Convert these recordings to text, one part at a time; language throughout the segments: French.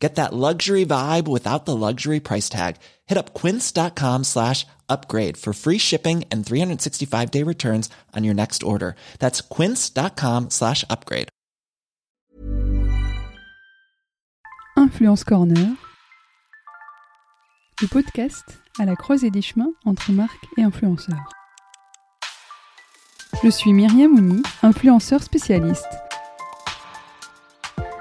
Get that luxury vibe without the luxury price tag. Hit up quince.com slash upgrade for free shipping and 365 day returns on your next order. That's quince.com slash upgrade. Influence Corner, le podcast à la croisée des chemins entre marques et influenceurs. Je suis Myriam Mouni, influenceur spécialiste.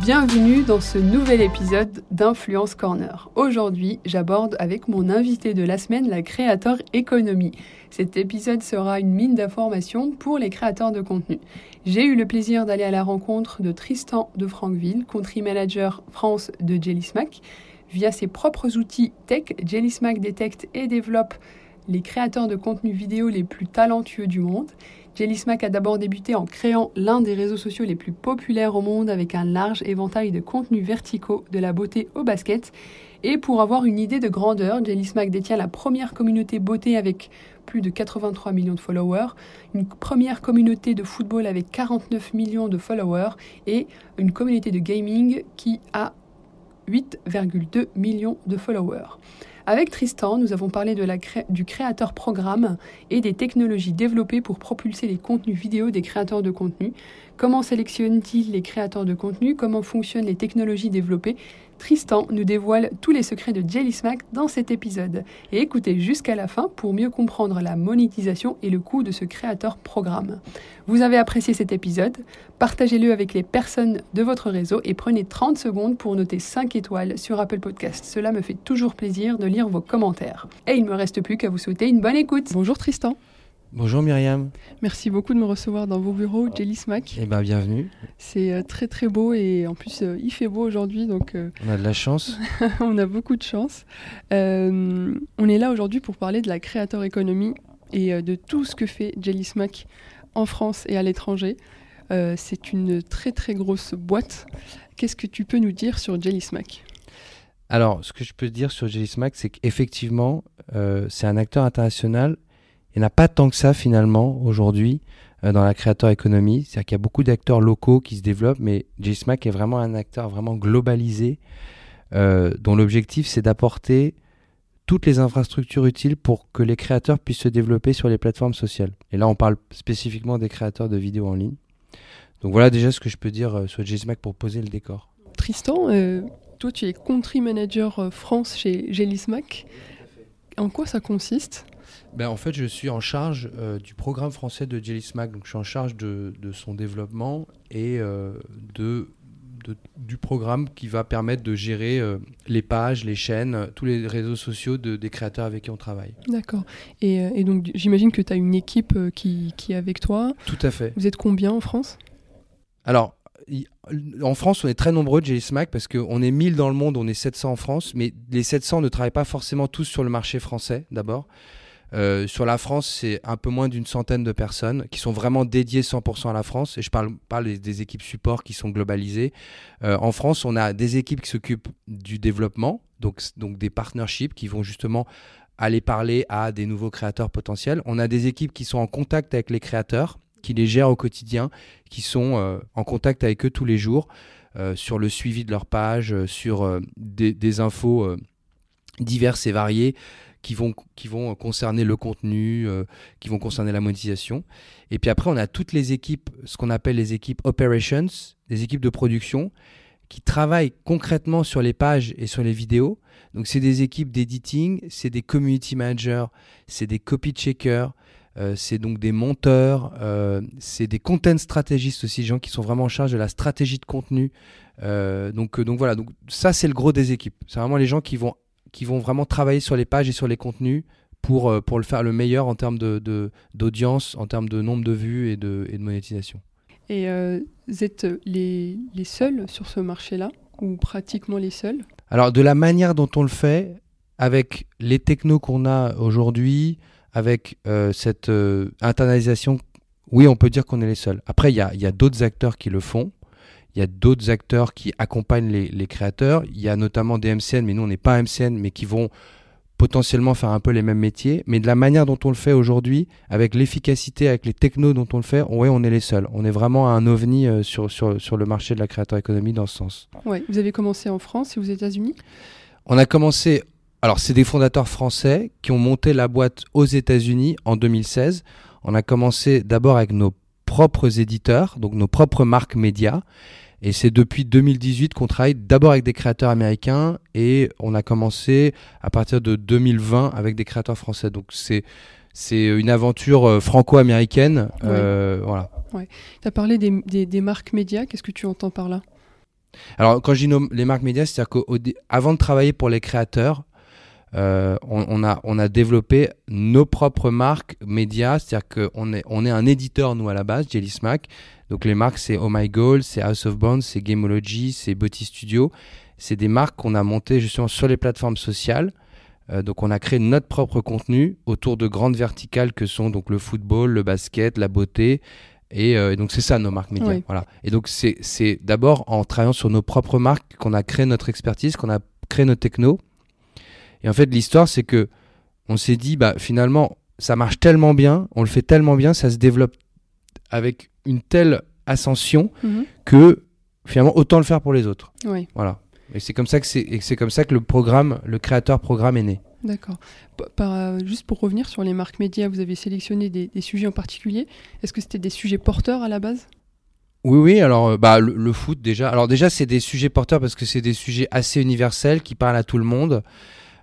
Bienvenue dans ce nouvel épisode d'Influence Corner. Aujourd'hui, j'aborde avec mon invité de la semaine la Creator Economy. Cet épisode sera une mine d'informations pour les créateurs de contenu. J'ai eu le plaisir d'aller à la rencontre de Tristan de Franqueville, country manager France de Jellysmack. Via ses propres outils tech, Jellysmack détecte et développe les créateurs de contenu vidéo les plus talentueux du monde. Jellysmack a d'abord débuté en créant l'un des réseaux sociaux les plus populaires au monde avec un large éventail de contenus verticaux, de la beauté au basket. Et pour avoir une idée de grandeur, Jellysmack détient la première communauté beauté avec plus de 83 millions de followers, une première communauté de football avec 49 millions de followers et une communauté de gaming qui a 8,2 millions de followers. Avec Tristan, nous avons parlé du créateur programme et des technologies développées pour propulser les contenus vidéo des créateurs de contenu. Comment sélectionne-t-il les créateurs de contenu? Comment fonctionnent les technologies développées? Tristan nous dévoile tous les secrets de Jelly Smack dans cet épisode. Et écoutez jusqu'à la fin pour mieux comprendre la monétisation et le coût de ce créateur programme. Vous avez apprécié cet épisode? Partagez-le avec les personnes de votre réseau et prenez 30 secondes pour noter 5 étoiles sur Apple Podcast. Cela me fait toujours plaisir de lire vos commentaires. Et il ne me reste plus qu'à vous souhaiter une bonne écoute. Bonjour Tristan. Bonjour Myriam. Merci beaucoup de me recevoir dans vos bureaux, Jelly Smack. Eh bien, bienvenue. C'est euh, très très beau et en plus euh, il fait beau aujourd'hui donc. Euh, on a de la chance. on a beaucoup de chance. on est là aujourd'hui pour parler de la Creator Economy et de tout ce que fait Jelly Smack en France et à l'étranger. C'est une très très grosse boîte. Qu'est-ce que tu peux nous dire sur Jelly Smack? Alors, ce que je peux dire sur Jelly Smack, c'est qu'effectivement, c'est un acteur international il n'y en a pas tant que ça finalement aujourd'hui euh, dans la créateur économie. C'est-à-dire qu'il y a beaucoup d'acteurs locaux qui se développent, mais JSMAC est vraiment un acteur vraiment globalisé euh, dont l'objectif c'est d'apporter toutes les infrastructures utiles pour que les créateurs puissent se développer sur les plateformes sociales. Et là, on parle spécifiquement des créateurs de vidéos en ligne. Donc voilà déjà ce que je peux dire euh, sur JSMAC pour poser le décor. Tristan, toi tu es country manager France chez Gélismac. En quoi ça consiste? Ben, En fait, je suis en charge euh, du programme français de Jelly Smack. Donc, je suis en charge de, de son développement et euh, de, de, du programme qui va permettre de gérer euh, les pages, les chaînes, tous les réseaux sociaux de, des créateurs avec qui on travaille. D'accord. Et, et, donc, j'imagine que tu as une équipe qui, qui, est avec toi. Tout à fait. Vous êtes combien en France? Alors, en France, on est très nombreux de Smack parce qu'on est 1000 dans le monde, on est 700 en France, mais les 700 ne travaillent pas forcément tous sur le marché français d'abord. Euh, sur la France, c'est un peu moins d'une centaine de personnes qui sont vraiment dédiées 100% à la France. Et je parle pas des, équipes support qui sont globalisées. Euh, en France, on a des équipes qui s'occupent du développement, donc des partnerships qui vont justement aller parler à des nouveaux créateurs potentiels. On a des équipes qui sont en contact avec les créateurs, qui les gèrent au quotidien, qui sont euh, en contact avec eux tous les jours. sur le suivi de leur page, sur des, infos diverses et variées qui vont, qui vont concerner le contenu, euh, qui vont concerner la monétisation. Et puis après, on a toutes les équipes, ce qu'on appelle les équipes operations, des équipes de production, qui travaillent concrètement sur les pages et sur les vidéos. Donc c'est des équipes d'editing, c'est des community managers, c'est des copy checkers, euh, c'est donc des monteurs, euh, c'est des content stratégistes aussi, des gens qui sont vraiment en charge de la stratégie de contenu. donc, donc voilà, donc ça c'est le gros des équipes. C'est vraiment les gens qui vont qui vont vraiment travailler sur les pages et sur les contenus pour, euh, pour le faire le meilleur en termes d'audience, de, en termes de nombre de vues et de, et de monétisation. Et euh, vous êtes les, les seuls sur ce marché-là, ou pratiquement les seuls? Alors, de la manière dont on le fait, avec les technos qu'on a aujourd'hui, avec euh, cette euh, internalisation, oui, on peut dire qu'on est les seuls. Après, il y a, y a d'autres acteurs qui le font. Il y a d'autres acteurs qui accompagnent les, les, créateurs. Il y a notamment des MCN, mais nous, on n'est pas MCN, mais qui vont potentiellement faire un peu les mêmes métiers. Mais de la manière dont on le fait aujourd'hui, avec l'efficacité, avec les technos dont on le fait, ouais, on est les seuls. On est vraiment un ovni euh, sur, sur, sur le marché de la créateur économie dans ce sens. Ouais. Vous avez commencé en France et aux États-Unis? On a commencé alors, c'est des fondateurs français qui ont monté la boîte aux États-Unis en 2016. On a commencé d'abord avec nos propres éditeurs, donc nos propres marques médias. Et c'est depuis 2018 qu'on travaille d'abord avec des créateurs américains et on a commencé à partir de 2020 avec des créateurs français. Donc c'est c'est une aventure euh, franco-américaine. Oui. Euh, voilà. Ouais. Tu as parlé des, des, des marques médias. Qu'est-ce que tu entends par là? Alors quand je dis les marques médias, c'est-à-dire qu'avant de travailler pour les créateurs, euh, on, on, a, on a développé nos propres marques médias, c'est-à-dire qu'on est, on est un éditeur, nous, à la base, Jelly Smack. Donc les marques, c'est Oh My Goal, c'est House of Bones, c'est Gameology, c'est Body Studio. C'est des marques qu'on a montées justement sur les plateformes sociales. Euh, donc on a créé notre propre contenu autour de grandes verticales que sont donc le football, le basket, la beauté. Et, euh, et donc c'est ça nos marques médias. Oui. Voilà. Et donc c'est d'abord en travaillant sur nos propres marques qu'on a créé notre expertise, qu'on a créé nos technos. Et en fait, l'histoire, c'est que on s'est dit, bah, finalement, ça marche tellement bien, on le fait tellement bien, ça se développe avec une telle ascension -hmm. que finalement, autant le faire pour les autres. Oui. Voilà. Et c'est comme ça que c'est comme ça que le programme, le créateur programme est né. D'accord. Euh, juste pour revenir sur les marques médias, vous avez sélectionné des, des sujets en particulier. Est-ce que c'était des sujets porteurs à la base? Oui, oui, alors bah, le, le foot déjà. Alors déjà, c'est des sujets porteurs parce que c'est des sujets assez universels qui parlent à tout le monde.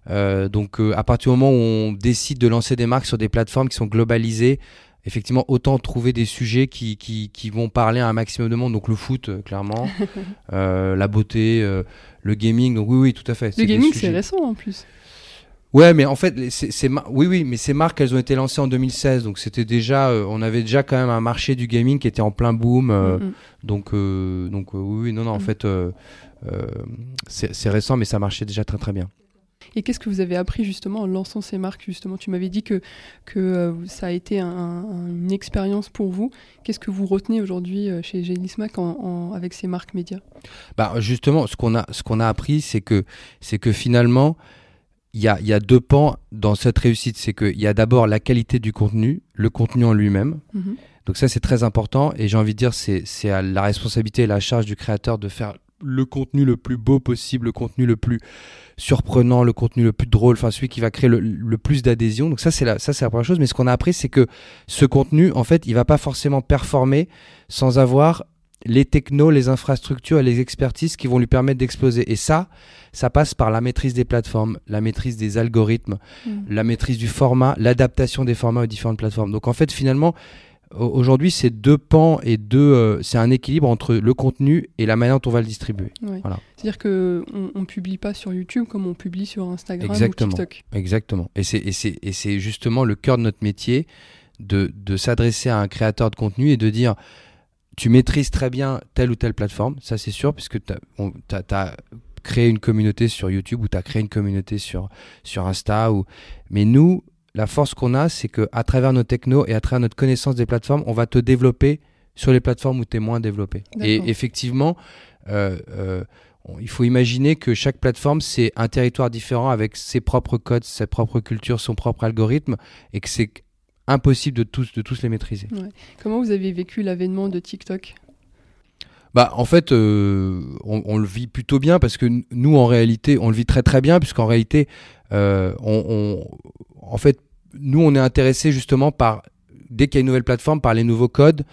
Euh, donc euh, à partir du moment où on décide de lancer des marques sur des plateformes qui sont globalisées, effectivement autant trouver des sujets qui, qui, qui vont parler à un maximum de monde. Donc le foot, euh, clairement, la beauté, le gaming. Donc oui, oui, tout à fait. Le gaming, c'est récent en plus. Ouais, mais en fait, c'est oui, oui, mais ces marques, elles ont été lancées en 2016, donc c'était déjà, euh, on avait déjà quand même un marché du gaming qui était en plein boom, euh, mm -hmm. donc, euh, donc oui, non, non, en mm -hmm. fait, c'est récent, mais ça marchait déjà très, très bien. Et qu'est-ce que vous avez appris justement en lançant ces marques justement? Tu m'avais dit que, que euh, ça a été un, un, une expérience pour vous. Qu'est-ce que vous retenez aujourd'hui chez Gélismac en, en, avec ces marques médias? Bah Justement, ce qu'on a, ce qu'on a appris, c'est que, c'est que finalement, il y a, y a, deux pans dans cette réussite. C'est qu'il y a d'abord la qualité du contenu, le contenu en lui-même. -hmm. Donc ça, c'est très important. Et j'ai envie de dire, c'est à la responsabilité et la charge du créateur de faire le contenu le plus beau possible, le contenu le plus surprenant, le contenu le plus drôle, enfin celui qui va créer le, le plus d'adhésion. Donc ça c'est la ça c'est la première chose. Mais ce qu'on a appris, c'est que ce contenu, en fait, il va pas forcément performer sans avoir les technos, les infrastructures et les expertises qui vont lui permettre d'exploser. Et ça, ça passe par la maîtrise des plateformes, la maîtrise des algorithmes, mmh. la maîtrise du format, l'adaptation des formats aux différentes plateformes. Donc en fait, finalement, aujourd'hui, c'est deux pans et deux, euh, c'est un équilibre entre le contenu et la manière dont on va le distribuer. Ouais. Voilà. C'est-à-dire que on, on, publie pas sur YouTube comme on publie sur Instagram Exactement. ou TikTok. Exactement. Et c'est justement le cœur de notre métier de de s'adresser à un créateur de contenu et de dire tu maîtrises très bien telle ou telle plateforme, ça c'est sûr, puisque tu as, as, créé une communauté sur YouTube ou tu as créé une communauté sur, sur Insta. Ou... Mais nous, la force qu'on a, c'est qu'à travers nos technos et à travers notre connaissance des plateformes, on va te développer sur les plateformes où tu es moins développé. Et effectivement, euh, euh, il faut imaginer que chaque plateforme, c'est un territoire différent avec ses propres codes, sa propre culture, son propre algorithme, et que c'est impossible de tous, de tous les maîtriser. Ouais. Comment vous avez vécu l'avènement de TikTok? Bah, en fait, euh, on, on, le vit plutôt bien parce que nous, en réalité, on le vit très très bien puisqu'en réalité, euh, on, on, en fait, nous, on est intéressé justement par dès qu'il y a une nouvelle plateforme, par les nouveaux codes.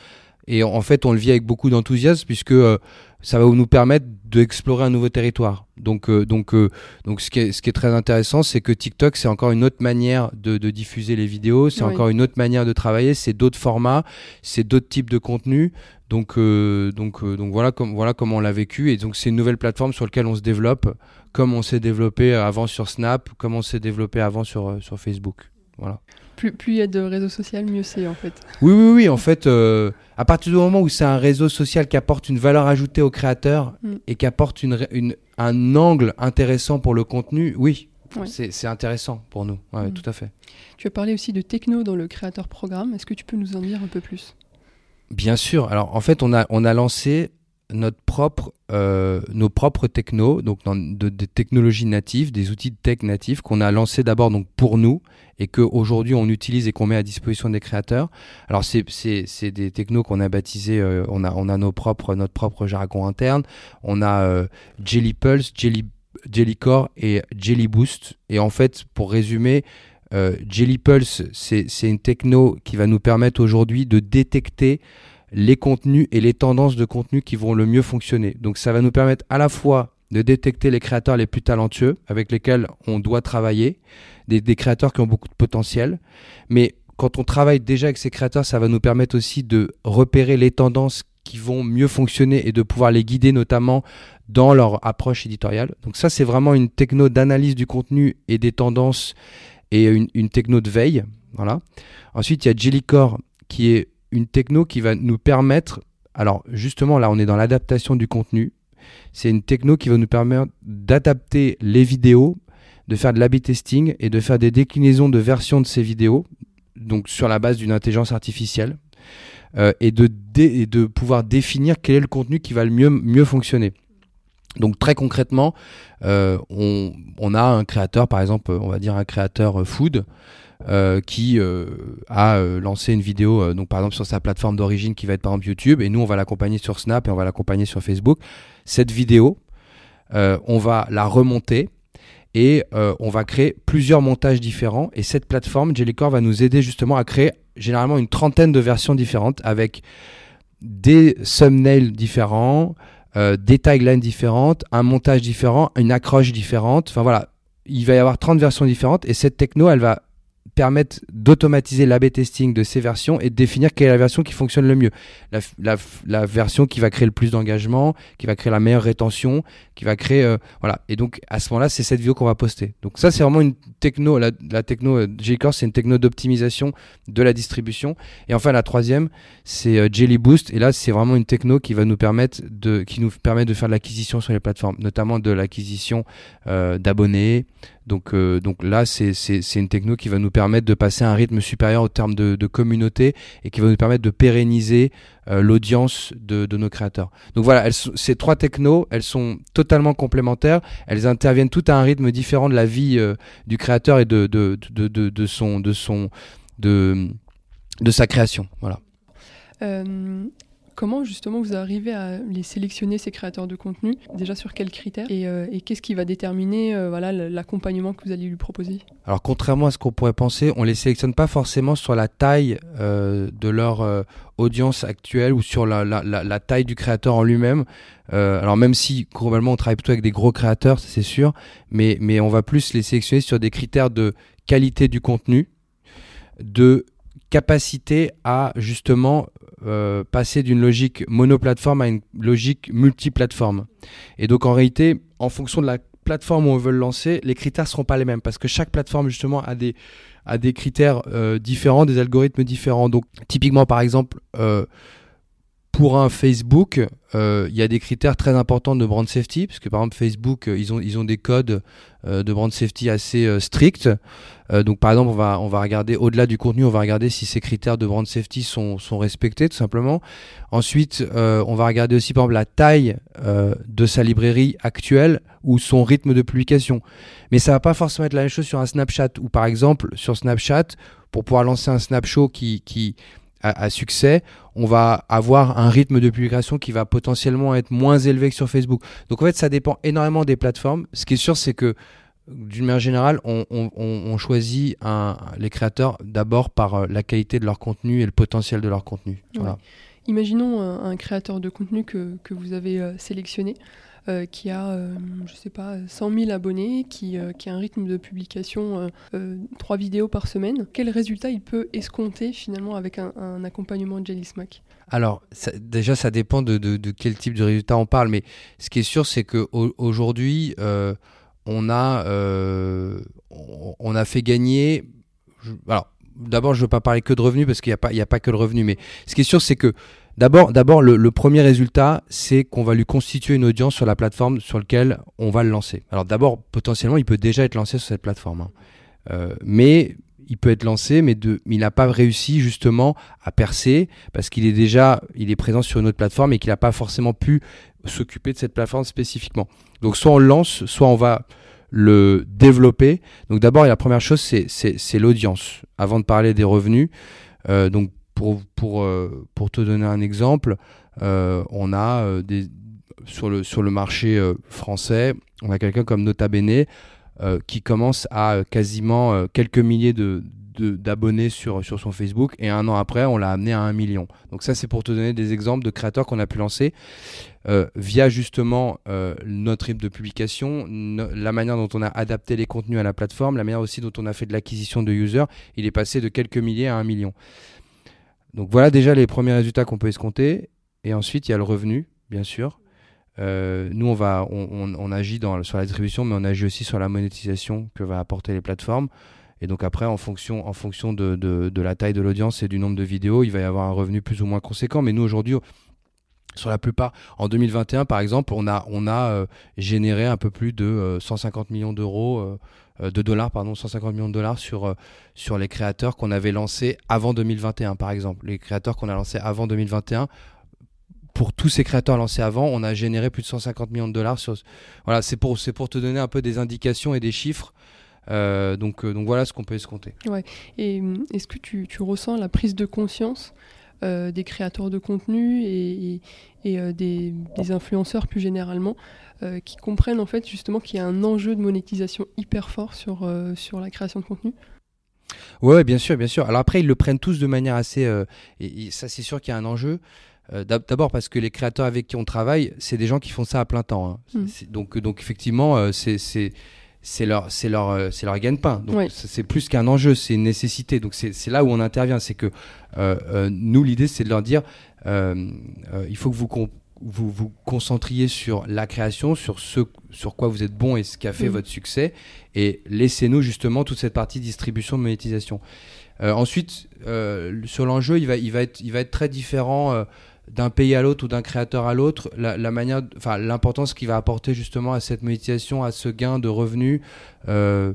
Et en fait, on le vit avec beaucoup d'enthousiasme puisque euh, ça va nous permettre d'explorer un nouveau territoire. Donc, euh, donc, euh, donc, ce qui est, ce qui est très intéressant, c'est que TikTok, c'est encore une autre manière de, de diffuser les vidéos, c'est oui. encore une autre manière de travailler, c'est d'autres formats, c'est d'autres types de contenus. Donc, euh, donc, donc voilà, comme, voilà comment on l'a vécu. Et donc, c'est une nouvelle plateforme sur laquelle on se développe comme on s'est développé avant sur Snap, comme on s'est développé avant sur, sur Facebook. Voilà. Plus, plus il y a de réseaux sociaux, mieux c'est en fait. Oui, oui, oui. En fait, euh, à partir du moment où c'est un réseau social qui apporte une valeur ajoutée aux créateurs Mm. et qui apporte une, une- un angle intéressant pour le contenu, oui, Ouais. c'est c'est intéressant pour nous. Ouais, Mm. tout à fait. Tu as parlé aussi de techno dans le créateur programme. Est-ce que tu peux nous en dire un peu plus? Bien sûr. Alors, en fait, on a, on a lancé notre propre, euh, nos propres technos, donc des technologies natives, des outils de tech natifs qu'on a lancés d'abord donc pour nous et qu'aujourd'hui on utilise et qu'on met à disposition des créateurs. Alors c'est des technos qu'on a baptisés, euh, on a on a nos propres notre propre jargon interne. On a euh, Jelly Pulse, Jelly Jellycore et Jelly Boost. Et en fait, pour résumer, euh, Jelly Pulse, c'est une techno qui va nous permettre aujourd'hui de détecter les contenus et les tendances de contenu qui vont le mieux fonctionner. Donc ça va nous permettre à la fois de détecter les créateurs les plus talentueux avec lesquels on doit travailler, des, créateurs qui ont beaucoup de potentiel, mais quand on travaille déjà avec ces créateurs, ça va nous permettre aussi de repérer les tendances qui vont mieux fonctionner et de pouvoir les guider notamment dans leur approche éditoriale. Donc ça, c'est vraiment une techno d'analyse du contenu et des tendances et une, une techno de veille. Voilà. Ensuite, il y a Jellycore qui est une techno qui va nous permettre, alors justement là on est dans l'adaptation du contenu, c'est une techno qui va nous permettre d'adapter les vidéos, de faire de l'A-B testing et de faire des déclinaisons de versions de ces vidéos, donc sur la base d'une intelligence artificielle, euh, et, de pouvoir définir quel est le contenu qui va le mieux, fonctionner. Donc très concrètement, euh, on, on a un créateur, par exemple, on va dire un créateur euh, food, euh, qui euh, a euh, lancé une vidéo, donc par exemple sur sa plateforme d'origine qui va être par exemple YouTube, et nous on va l'accompagner sur Snap et on va l'accompagner sur Facebook. Cette vidéo, on va la remonter et on va créer plusieurs montages différents. Et cette plateforme, Jellycore, va nous aider justement à créer généralement une trentaine de versions différentes avec des thumbnails différents, des taglines différentes, un montage différent, une accroche différente. Enfin voilà, il va y avoir 30 versions différentes et cette techno, elle va permettre d'automatiser l'A-B testing de ces versions et de définir quelle est la version qui fonctionne le mieux. La, la- la version qui va créer le plus d'engagement, qui va créer la meilleure rétention, qui va créer... euh, voilà. Et donc, à ce moment-là, c'est cette vidéo qu'on va poster. Donc ça, c'est vraiment une techno. La, la techno euh, J-Core, c'est une techno d'optimisation de la distribution. Et enfin, la troisième, c'est euh, Jelly Boost. Et là, c'est vraiment une techno qui va nous permettre de, qui nous permet de faire de l'acquisition sur les plateformes, notamment de l'acquisition euh, d'abonnés. Donc, euh, donc là, c'est une techno qui va nous permettre de passer à un rythme supérieur au terme de, communauté et qui va nous permettre de pérenniser euh, l'audience de, de nos créateurs. Donc voilà, ces trois technos, elles sont totalement complémentaires. Elles interviennent toutes à un rythme différent de la vie euh, du créateur et de, de, de son, de son, de, de sa création. Voilà. Comment justement vous arrivez à les sélectionner ces créateurs de contenu? Déjà sur quels critères? Et, euh, qu'est-ce qui va déterminer euh, voilà, l'accompagnement que vous allez lui proposer? Alors contrairement à ce qu'on pourrait penser, on les sélectionne pas forcément sur la taille euh, de leur audience actuelle ou sur la, la, la, la taille du créateur en lui-même. Alors même si globalement on travaille plutôt avec des gros créateurs, c'est sûr, mais, mais on va plus les sélectionner sur des critères de qualité du contenu, de capacité à justement euh, passer d'une logique monoplateforme à une logique multiplateforme. Et donc en réalité, en fonction de la plateforme où on veut le lancer, les critères seront pas les mêmes parce que chaque plateforme justement a des a critères euh, différents, des algorithmes différents. Donc typiquement par exemple euh, pour un Facebook, euh, il y a des critères très importants de brand safety, parce que par exemple Facebook, euh, ils ont ils ont des codes euh, de brand safety assez euh, stricts. Euh, donc par exemple, on va on va regarder au-delà du contenu, on va regarder si ces critères de brand safety sont sont respectés tout simplement. Ensuite, on va regarder aussi par exemple la taille de sa librairie actuelle ou son rythme de publication. Mais ça va pas forcément être la même chose sur un Snapchat ou par exemple sur Snapchat pour pouvoir lancer un Snapshow qui qui à, succès, on va avoir un rythme de publication qui va potentiellement être moins élevé que sur Facebook. Donc en fait, ça dépend énormément des plateformes. Ce qui est sûr, c'est que d'une manière générale, on, choisit les créateurs d'abord par euh, la qualité de leur contenu et le potentiel de leur contenu. Imaginons un, un créateur de contenu que, que vous avez euh, sélectionné, euh, qui a, euh, je sais pas, 100 000 abonnés, qui, euh, qui a un rythme de publication, euh, trois vidéos par semaine. Quel résultat il peut escompter finalement avec un, accompagnement de Jelly Smack? Alors, déjà, ça dépend de, quel type de résultat on parle, mais ce qui est sûr, c'est qu'aujourd'hui, on a, on, a fait gagner. alors, d'abord, je ne veux pas parler que de revenus parce qu'il n'y a, a pas que le revenu. Mais ce qui est sûr, c'est que d'abord, d'abord le, premier résultat, c'est qu'on va lui constituer une audience sur la plateforme sur laquelle on va le lancer. Alors, d'abord, potentiellement, il peut déjà être lancé sur cette plateforme. Hein. Euh, mais il peut être lancé, mais, de, il n'a pas réussi justement à percer parce qu'il est déjà il est présent sur une autre plateforme et qu'il n'a pas forcément pu s'occuper de cette plateforme spécifiquement. Donc soit on le lance, soit on va le développer. Donc d'abord, la première chose, c'est l'audience. Avant de parler des revenus, euh, donc pour, pour, euh, pour te donner un exemple, euh, on a des, sur, le, sur le marché français, on a quelqu'un comme Nota Bene qui commence à quasiment quelques milliers de, d'abonnés sur, sur son Facebook et un an après on l'a amené à un million. Donc ça c'est pour te donner des exemples de créateurs qu'on a pu lancer euh, via justement euh, notre rythme de publication, la manière dont on a adapté les contenus à la plateforme, la manière aussi dont on a fait de l'acquisition de users, il est passé de quelques milliers à un million. Donc voilà déjà les premiers résultats qu'on peut escompter et ensuite il y a le revenu bien sûr. Euh, nous, on, va, on, on, agit sur la distribution, mais on agit aussi sur la monétisation que va apporter les plateformes. Et donc après, en fonction, de, la taille de l'audience et du nombre de vidéos, il va y avoir un revenu plus ou moins conséquent. Mais nous, aujourd'hui, sur la plupart, en 2021 par exemple, on a, on euh, généré un peu plus de 150 euh, millions d'euros, de dollars, pardon, 150 millions de dollars sur, sur les créateurs qu'on avait lancés avant 2021 par exemple. Les créateurs qu'on a lancés avant 2021, pour tous ces créateurs lancés avant, on a généré plus de 150 millions de dollars. Sur... Voilà, c'est pour, pour te donner un peu des indications et des chiffres euh, donc, euh, donc voilà ce qu'on peut escompter. Ouais. Et hum, est-ce que tu, tu, ressens la prise de conscience euh, des créateurs de contenu et, et, des, des, influenceurs plus généralement qui comprennent en fait justement qu'il y a un enjeu de monétisation hyper fort sur, sur la création de contenu Ouais, bien sûr, bien sûr. Alors après, ils le prennent tous de manière assez. et, ça, c'est sûr qu'il y a un enjeu. D'abord parce que les créateurs avec qui on travaille, c'est des gens qui font ça à plein temps. Hein. Mmh. Donc, donc effectivement, c'est c'est leur c'est leur euh, c'est leur gagne-pain. Donc c'est plus qu'un enjeu, c'est une nécessité. Donc c'est là où on intervient, c'est que euh, euh, nous l'idée c'est de leur dire il faut que vous vous vous concentriez sur la création, sur ce sur quoi vous êtes bon et ce qui a fait votre succès, et laissez-nous justement toute cette partie distribution, monétisation. ensuite, sur l'enjeu, il va il va être il va être très différent d'un pays à l'autre ou d'un créateur à l'autre, la, manière, enfin l'importance qu'il va apporter justement à cette monétisation, à ce gain de revenus. Euh,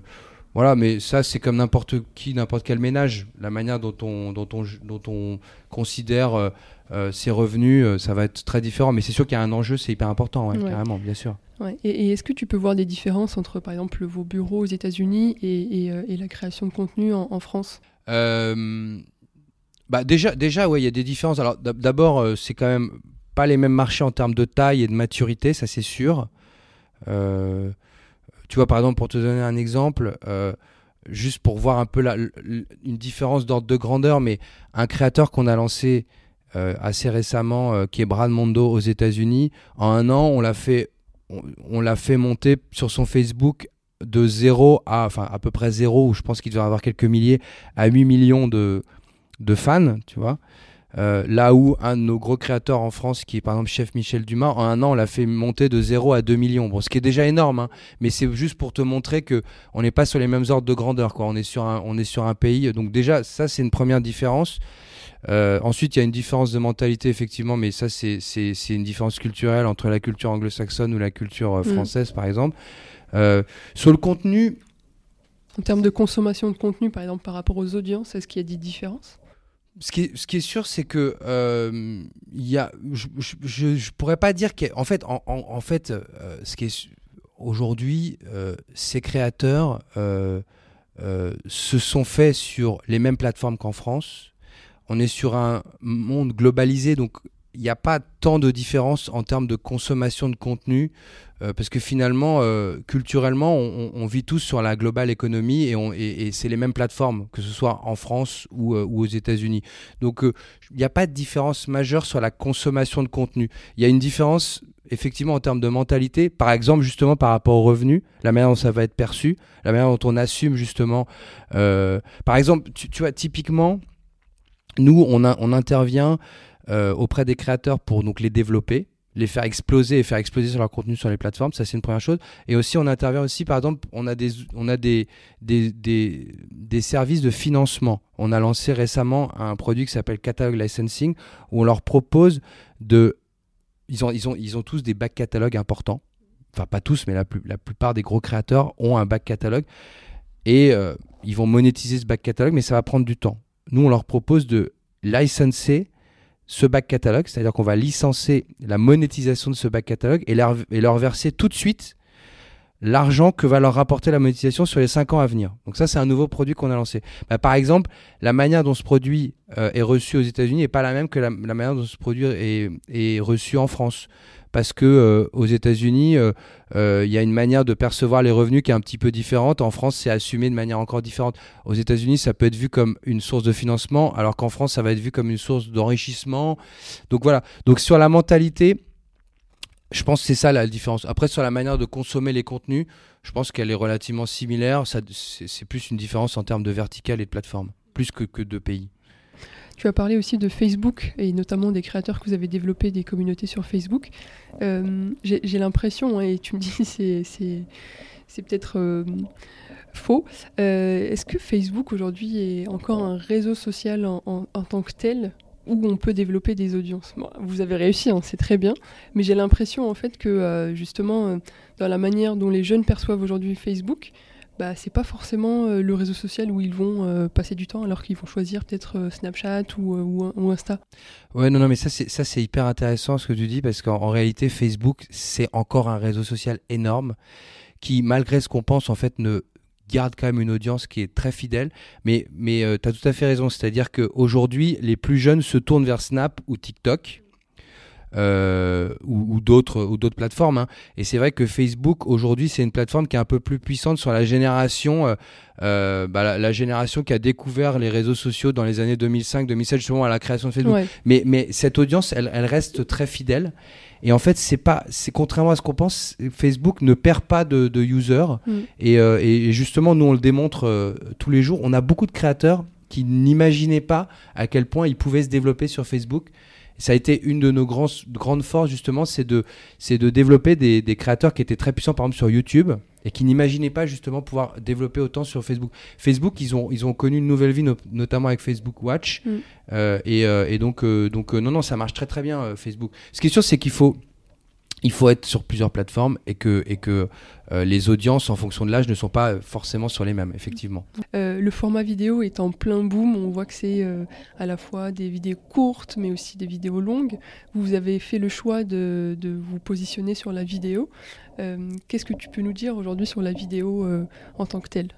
voilà, mais ça c'est comme n'importe qui, n'importe quel ménage, la manière dont on, dont on, dont on considère euh, euh, ses revenus, ça va être très différent. Mais c'est sûr qu'il y a un enjeu, c'est hyper important, carrément, bien sûr. Et, est-ce que tu peux voir des différences entre, par exemple, vos bureaux aux États-Unis et, et, la création de contenu en, en France? Bah déjà, déjà, ouais, il y a des différences. Alors d'abord, euh, c'est quand même pas les mêmes marchés en termes de taille et de maturité, ça c'est sûr. Euh, tu vois, par exemple, pour te donner un exemple, euh, juste pour voir un peu la, une différence d'ordre de grandeur, mais un créateur qu'on a lancé assez récemment, qui est Brad Mondo aux États-Unis, en un an, on l'a fait, on, l'a fait monter sur son Facebook de 0 à, enfin à peu près 0, où je pense qu'il doit avoir quelques milliers, à 8 millions de, de fans, tu vois. Euh, là où un de nos gros créateurs en France, qui est par exemple Chef Michel Dumas, en un an, on l'a fait monter de 0 à 2 millions. Bon, ce qui est déjà énorme, hein, mais c'est juste pour te montrer que on n'est pas sur les mêmes ordres de grandeur. Quoi. On, est sur un, on est sur un pays. Donc, déjà, ça, c'est une première différence. Euh, ensuite, il y a une différence de mentalité, effectivement, mais ça, c'est une différence culturelle entre la culture anglo-saxonne ou la culture euh, mm. française, par exemple. sur le contenu. En termes de consommation de contenu, par exemple, par rapport aux audiences, est-ce qu'il y a des différences? Ce qui, est, sûr, c'est que euh, y a, je, ne pourrais pas dire qu'en fait, en, en, fait, euh, ce qui est aujourd'hui, euh, ces créateurs euh, se sont faits sur les mêmes plateformes qu'en France. On est sur un monde globalisé, donc il n'y a pas tant de différence en termes de consommation de contenu, euh, parce que finalement, euh, culturellement, on, vit tous sur la globale économie et, c'est les mêmes plateformes, que ce soit en France ou, euh, aux États-Unis. Donc, il n'y a pas de différence majeure sur la consommation de contenu. Il y a une différence effectivement en termes de mentalité, par exemple justement par rapport aux revenus, la manière dont ça va être perçu, la manière dont on assume justement. par exemple, tu, vois, typiquement, nous, on intervient euh, auprès des créateurs pour donc les développer, les faire exploser et faire exploser sur leur contenu sur les plateformes. Ça, c'est une première chose. Et aussi, on intervient aussi, par exemple, on a des, on a des, des, des, des services de financement. On a lancé récemment un produit qui s'appelle Catalog Licensing, où on leur propose de. Ils ont, ils ont, ils ont tous des back catalogues importants. Enfin, pas tous, mais la, plus, la plupart des gros créateurs ont un back catalogue. Et euh, ils vont monétiser ce back catalogue, mais ça va prendre du temps. Nous, on leur propose de licenser ce back catalogue, c'est-à-dire qu'on va licencer la monétisation de ce back catalogue et leur, verser tout de suite l'argent que va leur rapporter la monétisation sur les 5 ans à venir. Donc ça, c'est un nouveau produit qu'on a lancé. Bah, par exemple, la manière dont ce produit euh, est reçu aux États-Unis n'est pas la même que la, manière dont ce produit est reçu en France parce que euh, aux États-Unis, euh, euh, il y a une manière de percevoir les revenus qui est un petit peu différente. En France, c'est assumé de manière encore différente. Aux États-Unis, ça peut être vu comme une source de financement, alors qu'en France, ça va être vu comme une source d'enrichissement. Donc voilà. Donc sur la mentalité, je pense que c'est ça la différence. Après, sur la manière de consommer les contenus, je pense qu'elle est relativement similaire. C'est plus une différence en termes de vertical et de plateforme, plus que, que de pays. Tu as parlé aussi de Facebook et notamment des créateurs que vous avez développé des communautés sur Facebook. Euh, J'ai l'impression, hein, et tu me dis c'est peut-être euh, faux, euh, est-ce que Facebook aujourd'hui est encore un réseau social en, tant que tel où on peut développer des audiences? Vous avez réussi, hein, c'est très bien, mais j'ai l'impression en fait que justement dans la manière dont les jeunes perçoivent aujourd'hui Facebook, bah, c'est pas forcément euh, le réseau social où ils vont euh, passer du temps alors qu'ils vont choisir peut-être euh, Snapchat ou, ou, Insta. Ouais, non, non, mais ça c'est, ça c'est hyper intéressant ce que tu dis parce qu'en réalité Facebook c'est encore un réseau social énorme qui malgré ce qu'on pense en fait ne garde quand même une audience qui est très fidèle. Mais, mais tu as tout à fait raison, c'est-à-dire qu'aujourd'hui les plus jeunes se tournent vers Snap ou TikTok euh, ou, ou d'autres ou d'autres plateformes. Hein. Et c'est vrai que Facebook aujourd'hui c'est une plateforme qui est un peu plus puissante sur la génération, euh, euh, bah, la, la, génération qui a découvert les réseaux sociaux dans les années 2005-2007 justement à la création de Facebook. Ouais. Mais, mais cette audience elle, elle reste très fidèle. Et en fait, c'est pas, c'est contrairement à ce qu'on pense, Facebook ne perd pas de, de users. Mm. Et, euh, et, justement, nous on le démontre euh, tous les jours. On a beaucoup de créateurs qui n'imaginaient pas à quel point ils pouvaient se développer sur Facebook ça a été une de nos grands, grandes forces justement, c'est de, c'est de développer des, des, créateurs qui étaient très puissants par exemple sur YouTube et qui n'imaginaient pas justement pouvoir développer autant sur Facebook. Facebook, ils ont, ils ont connu une nouvelle vie, no notamment avec Facebook Watch. Mm. Euh, et, euh, et, donc, euh, donc non, non, ça marche très très bien Facebook. Ce qui est sûr, c'est qu'il faut il faut être sur plusieurs plateformes et que, et que euh, les audiences en fonction de l'âge ne sont pas forcément sur les mêmes, effectivement. Euh, le format vidéo est en plein boom. On voit que c'est euh, à la fois des vidéos courtes, mais aussi des vidéos longues. Vous avez fait le choix de, de vous positionner sur la vidéo. Euh, qu'est-ce que tu peux nous dire aujourd'hui sur la vidéo euh, en tant que telle?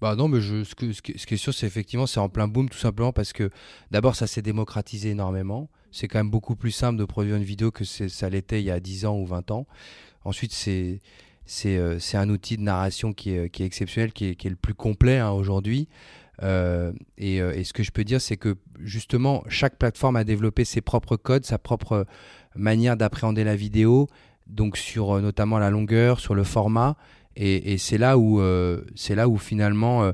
Bah non, mais je, ce, que, ce, qui est sûr, c'est effectivement, c'est en plein boom tout simplement parce que d'abord, ça s'est démocratisé énormément. C'est quand même beaucoup plus simple de produire une vidéo que ça l'était il y a 10 ans ou 20 ans. Ensuite, c'est c'est euh, un outil de narration qui est, qui est exceptionnel, qui est, qui est le plus complet hein, aujourd'hui. Euh, et, euh, et, ce que je peux dire, c'est que justement, chaque plateforme a développé ses propres codes, sa propre manière d'appréhender la vidéo, donc sur notamment la longueur, sur le format. Et, et c'est là où c'est là où finalement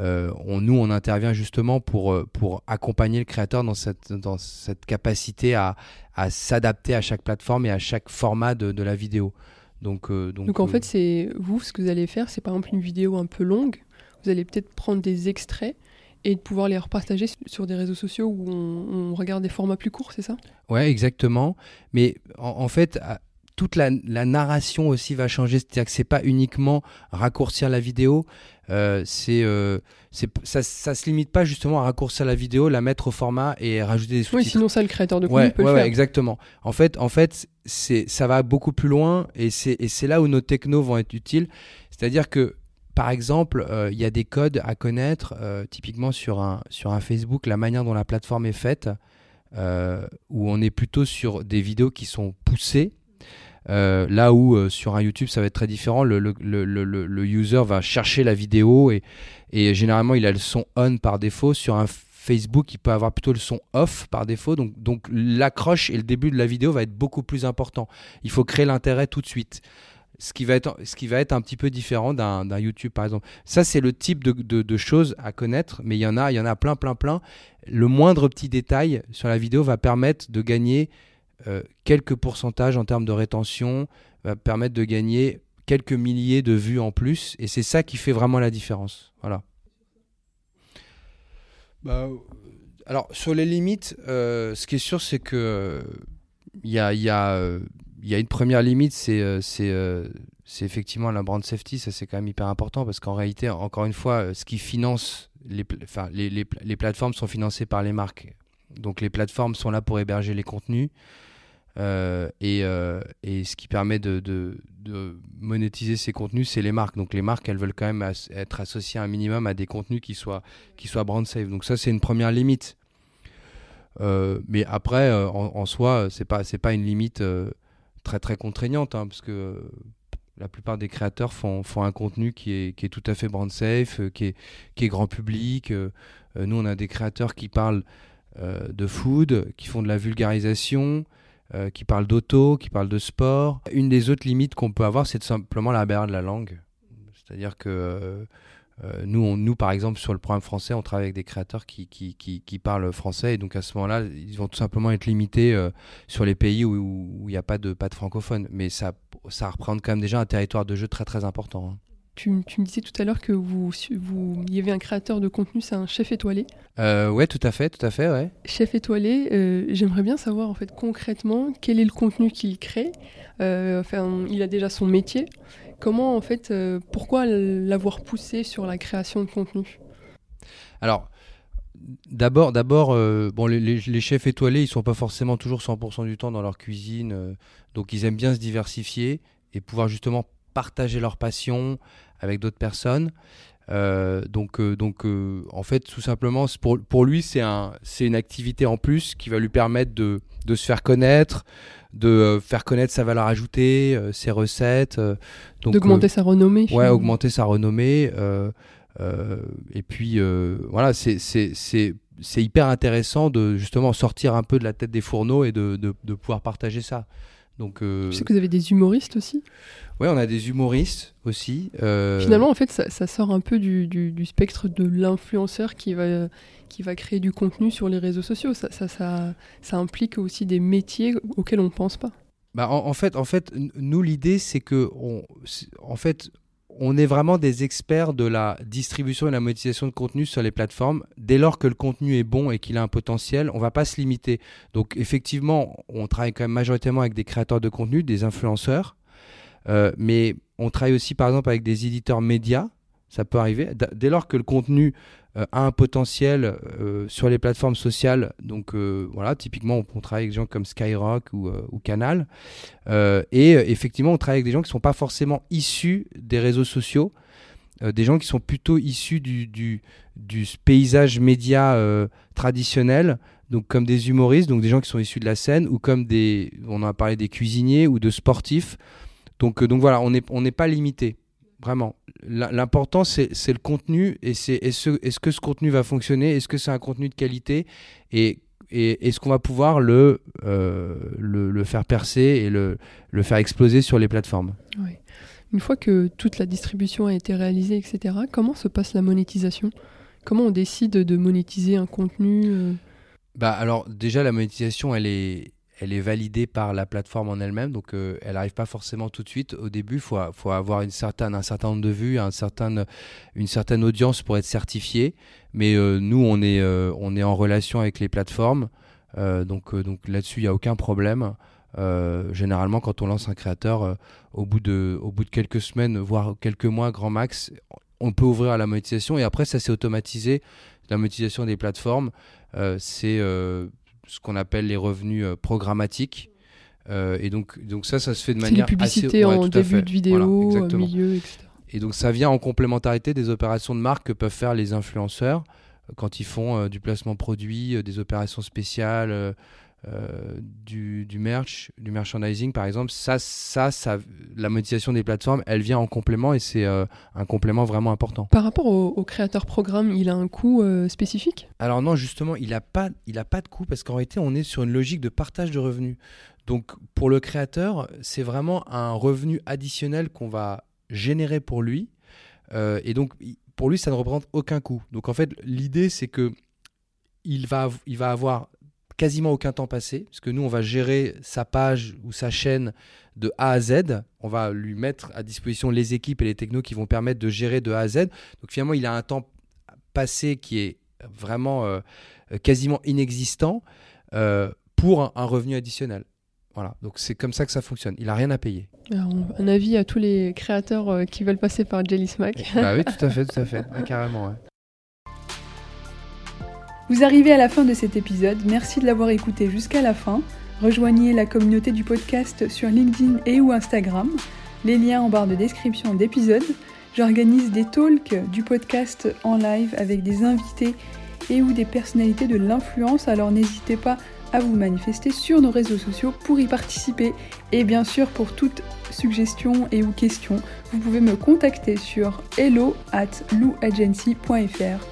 euh, on, nous on intervient justement pour pour accompagner le créateur dans cette dans cette capacité à, à s'adapter à chaque plateforme et à chaque format de, de la vidéo. Donc, donc, donc en fait c'est vous ce que vous allez faire c'est par exemple une vidéo un peu longue vous allez peut-être prendre des extraits et de pouvoir les repartager sur des réseaux sociaux où on, on regarde des formats plus courts, c'est ça? Ouais, exactement. Mais en, en fait, toute la, la, narration aussi va changer. C'est-à-dire que c'est pas uniquement raccourcir la vidéo. Euh, c'est, euh, ça, ça se limite pas justement à raccourcir la vidéo, la mettre au format et rajouter des sous-titres. Oui, sinon ça le créateur de contenu ouais, peut ouais, le faire. Ouais, exactement. En fait, en fait, c'est, ça va beaucoup plus loin et c'est, et c'est là où nos technos vont être utiles. C'est-à-dire que par exemple, il euh, y a des codes à connaître, typiquement sur un, sur un Facebook, la manière dont la plateforme est faite, où on est plutôt sur des vidéos qui sont poussées, euh, là où euh, sur un YouTube ça va être très différent, le, le, le, le, user va chercher la vidéo et, et généralement il a le son on par défaut. Sur un Facebook, il peut avoir plutôt le son off par défaut. Donc, donc l'accroche et le début de la vidéo va être beaucoup plus important. Il faut créer l'intérêt tout de suite. Ce qui, va être, ce qui va être un petit peu différent d'un YouTube par exemple. Ça, c'est le type de, de, de, choses à connaître, mais il y en a, il y en a plein, plein, plein. Le moindre petit détail sur la vidéo va permettre de gagner quelques pourcentages en termes de rétention, va permettre de gagner quelques milliers de vues en plus. Et c'est ça qui fait vraiment la différence. Voilà. Bah, alors, sur les limites, ce qui est sûr, c'est que il y a, y, a, y a, une première limite, c'est c'est effectivement la brand safety, ça c'est quand même hyper important parce qu'en réalité, encore une fois, ce qui finance les, enfin, les, les, les, plateformes sont financées par les marques. Donc les plateformes sont là pour héberger les contenus. Euh, et, euh, et, ce qui permet de, monétiser ces contenus, c'est les marques. Donc les marques, elles veulent quand même être associées un minimum à des contenus qui soient, qui soient brand safe. Donc ça, c'est une première limite. Euh, mais après, en, soi, c'est pas pas une limite très très contraignante, hein, parce que la plupart des créateurs font, font un contenu qui est, qui est, tout à fait brand safe, qui, est, qui est grand public. Nous, on a des créateurs qui parlent de food, qui font de la vulgarisation, qui parlent d'auto, qui parlent de sport. Une des autres limites qu'on peut avoir, c'est simplement la barrière de la langue. C'est-à-dire que euh, nous, on, nous, par exemple, sur le programme français, on travaille avec des créateurs qui, parlent français. Et donc, à ce moment-là, ils vont tout simplement être limités euh, sur les pays où il n'y a pas de, pas de francophones. Mais ça, ça représente quand même déjà un territoire de jeu très, très important. Hein. Tu, tu, me disais tout à l'heure que vous, vous, y avait un créateur de contenu, c'est un chef étoilé. Euh, ouais, tout à fait, tout à fait, ouais. Chef étoilé, euh, j'aimerais bien savoir en fait concrètement quel est le contenu qu'il crée. enfin, il a déjà son métier. Comment, en fait, euh, pourquoi l'avoir poussé sur la création de contenu? Alors, d'abord, d'abord, euh, bon, les, chefs étoilés, ils sont pas forcément toujours 100% du temps dans leur cuisine, euh, donc ils aiment bien se diversifier et pouvoir justement partager leur passion avec d'autres personnes. donc, donc en fait, tout simplement, pour, pour lui, c'est un, une activité en plus qui va lui permettre de, de se faire connaître, de euh, faire connaître sa valeur ajoutée, euh, ses recettes. Euh, D'augmenter sa renommée. Ouais, augmenter sa renommée. et puis, voilà, c'est hyper intéressant de justement sortir un peu de la tête des fourneaux et de, de, pouvoir partager ça. Donc, Je sais que vous avez des humoristes aussi. Oui, on a des humoristes aussi. Finalement, en fait, ça, ça, sort un peu du, du, du spectre de l'influenceur qui va qui va créer du contenu sur les réseaux sociaux. Ça, ça, ça, ça implique aussi des métiers auxquels on ne pense pas. Bah en, fait, en fait, nous, l'idée, c'est que on, en fait, on est vraiment des experts de la distribution et la monétisation de contenu sur les plateformes. Dès lors que le contenu est bon et qu'il a un potentiel, on ne va pas se limiter. Donc effectivement, on travaille quand même majoritairement avec des créateurs de contenu, des influenceurs, euh, mais on travaille aussi par exemple avec des éditeurs médias. Ça peut arriver. Dès lors que le contenu euh, a un potentiel euh, sur les plateformes sociales. Donc euh, voilà, typiquement, on, travaille avec des gens comme Skyrock ou, Canal. et effectivement, on travaille avec des gens qui ne sont pas forcément issus des réseaux sociaux, des gens qui sont plutôt issus du, paysage média traditionnel. Donc comme des humoristes, donc des gens qui sont issus de la scène, ou comme des, on a parlé des cuisiniers ou de sportifs. Donc, donc voilà, on n'est on n'est pas limité. Vraiment. L'important, c'est le contenu et c'est est-ce est que ce contenu va fonctionner? Est-ce que c'est un contenu de qualité? Et, et est-ce qu'on va pouvoir le, euh, le, le, faire percer et le, le faire exploser sur les plateformes? Oui. Une fois que toute la distribution a été réalisée, etc., comment se passe la monétisation? Comment on décide de monétiser un contenu euh? Bah alors déjà la monétisation elle est elle est validée par la plateforme en elle-même, donc euh, elle n'arrive pas forcément tout de suite. Au début, il faut, avoir un certain nombre de vues, un certain, une certaine audience pour être certifié. Mais euh, nous, on est, euh, on est en relation avec les plateformes, donc, donc là-dessus, il n'y a aucun problème. généralement, quand on lance un créateur, au, bout de, au bout de quelques semaines, voire quelques mois, grand max, on peut ouvrir à la monétisation. Et après, ça s'est automatisé. La monétisation des plateformes, c'est ce qu'on appelle les revenus euh, programmatiques. Euh, et donc, donc ça, ça se fait de manière les publicités en début de vidéo, au milieu, etc. Et donc ça vient en complémentarité des opérations de marque que peuvent faire les influenceurs euh, quand ils font du placement produit, des opérations spéciales, euh, du, du, merch, du merchandising par exemple, ça, ça, ça, la monétisation des plateformes, elle vient en complément et c'est euh, un complément vraiment important. Par rapport au, créateur programme, il a un coût euh, spécifique? Alors non, justement, il n'a pas, il a pas de coût parce qu'en réalité, on est sur une logique de partage de revenus. Donc pour le créateur, c'est vraiment un revenu additionnel qu'on va générer pour lui. et donc pour lui, ça ne représente aucun coût. Donc en fait, l'idée, c'est que il va, il va avoir quasiment aucun temps passé, parce que nous, on va gérer sa page ou sa chaîne de A à Z. On va lui mettre à disposition les équipes et les technos qui vont permettre de gérer de A à Z. Donc finalement, il a un temps passé qui est vraiment euh, quasiment inexistant euh, pour un, revenu additionnel. Voilà, donc c'est comme ça que ça fonctionne. Il n'a rien à payer. un avis à tous les créateurs euh, qui veulent passer par Jelly Smack. bah oui, tout à fait, tout à fait, carrément. Ouais. Vous arrivez à la fin de cet épisode, merci de l'avoir écouté jusqu'à la fin. Rejoignez la communauté du podcast sur LinkedIn et ou Instagram, les liens en barre de description d'épisode. J'organise des talks du podcast en live avec des invités et ou des personnalités de l'influence, alors n'hésitez pas à vous manifester sur nos réseaux sociaux pour y participer. Et bien sûr, pour toute suggestion et ou question, vous pouvez me contacter sur hello at louagency.fr.